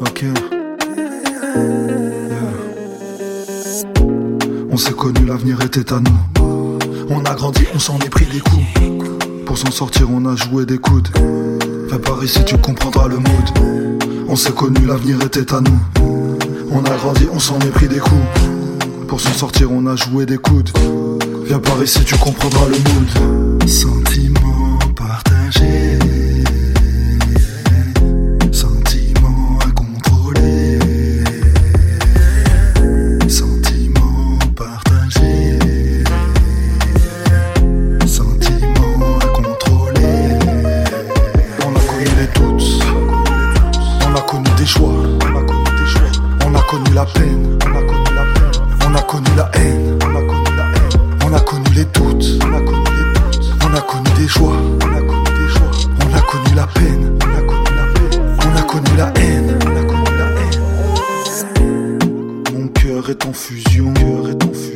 Ok. On s'est connu, l'avenir était à nous. On a grandi, on s'en est pris des coups. Pour s'en sortir, on a joué des coudes. Fais par ici, tu comprendras le mood. On s'est connu, l'avenir était à nous. On a grandi, on s'en est pris des coups. Pour s'en sortir, on a joué des coudes. Viens par ici, tu comprendras le mood. Sentiment partagé. Peine. On a connu la peine. On a connu la haine. On a connu la haine. On a connu les doutes. On a connu les doutes. On a connu des choix. On a connu des choix. On a connu la peine. On a connu la peine. On a connu la haine. On a connu la haine. Mon cœur est en fusion.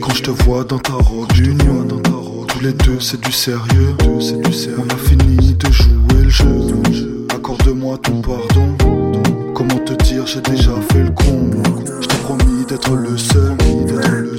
Quand je te vois dans ta robe d'union, dans ta robe, tous les deux c'est du sérieux. C'est du sérieux. On a fini de jouer le jeu. Accorde-moi ton pardon. J'ai déjà fait le con. Je t'ai promis d'être le seul. Je t'ai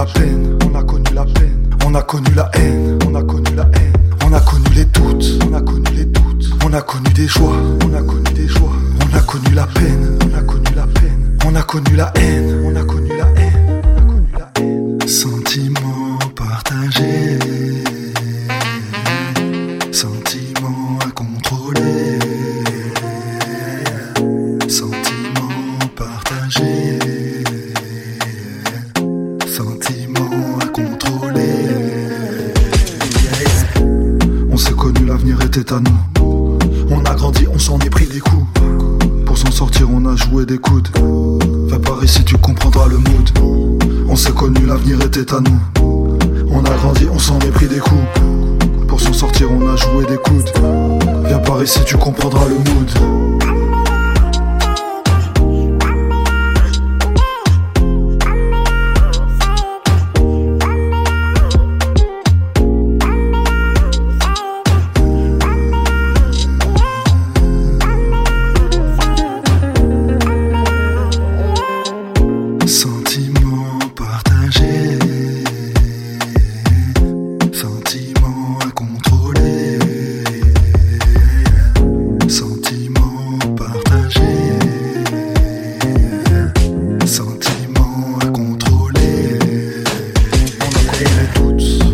la peine, on a connu la peine, on a connu la haine, on a connu la haine, on a connu les doutes, on a connu les doutes, on a connu des choix, on a connu des choix, on a connu la peine, on a connu la peine, on a connu la haine, On a grandi, on s'en est pris des coups. Pour s'en sortir, on a joué des coudes. Fais par ici, tu comprendras le mood. On s'est connu, l'avenir était à nous. On a grandi, on s'en est pris des coups. Pour s'en sortir, on a joué des coudes. Viens par ici, tu comprendras le mood. et les doutes.